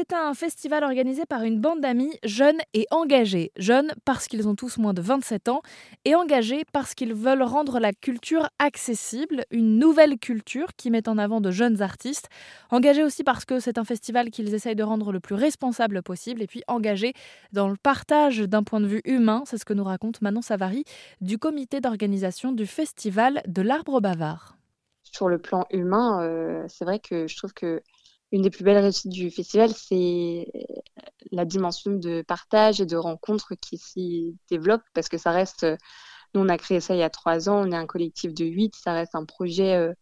C'est un festival organisé par une bande d'amis jeunes et engagés. Jeunes parce qu'ils ont tous moins de 27 ans et engagés parce qu'ils veulent rendre la culture accessible, une nouvelle culture qui met en avant de jeunes artistes. Engagés aussi parce que c'est un festival qu'ils essayent de rendre le plus responsable possible et puis engagés dans le partage d'un point de vue humain. C'est ce que nous raconte Manon Savary du comité d'organisation du festival de l'Arbre Bavard. Sur le plan humain, euh, c'est vrai que je trouve que une des plus belles réussites du festival, c'est la dimension de partage et de rencontre qui s'y développe parce que ça reste, nous on a créé ça il y a trois ans, on est un collectif de huit, ça reste un projet euh,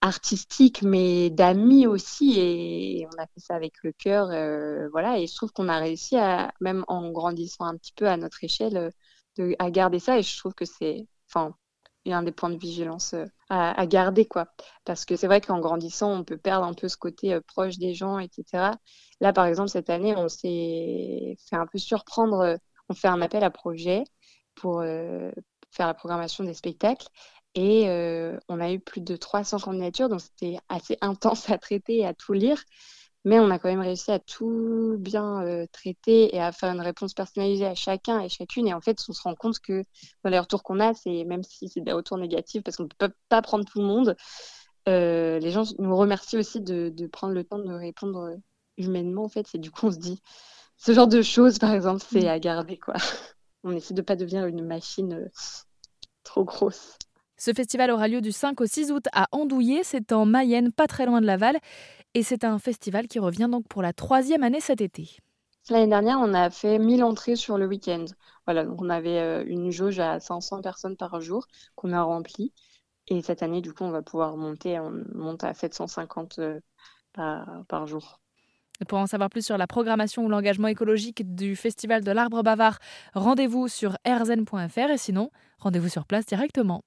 artistique mais d'amis aussi et on a fait ça avec le cœur, euh, voilà et je trouve qu'on a réussi à, même en grandissant un petit peu à notre échelle, de, à garder ça et je trouve que c'est, enfin a un des points de vigilance euh, à, garder, quoi. Parce que c'est vrai qu'en grandissant, on peut perdre un peu ce côté euh, proche des gens, etc. Là, par exemple, cette année, on s'est fait un peu surprendre. Euh, on fait un appel à projet pour faire la programmation des spectacles. Et on a eu plus de 300 candidatures, donc c'était assez intense à traiter et à tout lire mais on a quand même réussi à tout bien euh, traiter et à faire une réponse personnalisée à chacun et chacune. Et en fait, on se rend compte que dans les retours qu'on a, c'est même si c'est des retours négatifs, parce qu'on ne peut pas prendre tout le monde, euh, les gens nous remercient aussi de, de, prendre le temps de répondre humainement. En fait, c'est du coup, on se dit, ce genre de choses, par exemple, c'est à garder. quoi. On essaie de ne pas devenir une machine euh, trop grosse. Ce festival aura lieu du 5 au 6 août à Andouillé, c'est en Mayenne, pas très loin de Laval, et c'est un festival qui revient donc pour la troisième année cet été. L'année dernière, on a fait 1000 entrées sur le week-end. Voilà, donc on avait euh, une jauge à 500 personnes par jour qu'on a remplie. Et cette année, du coup, on va pouvoir monter, on monte à 750 euh, par, par jour. pour en savoir plus sur la programmation ou l'engagement écologique du Festival de l'Arbre Bavard, rendez-vous sur rzn.fr et sinon, rendez-vous sur place directement.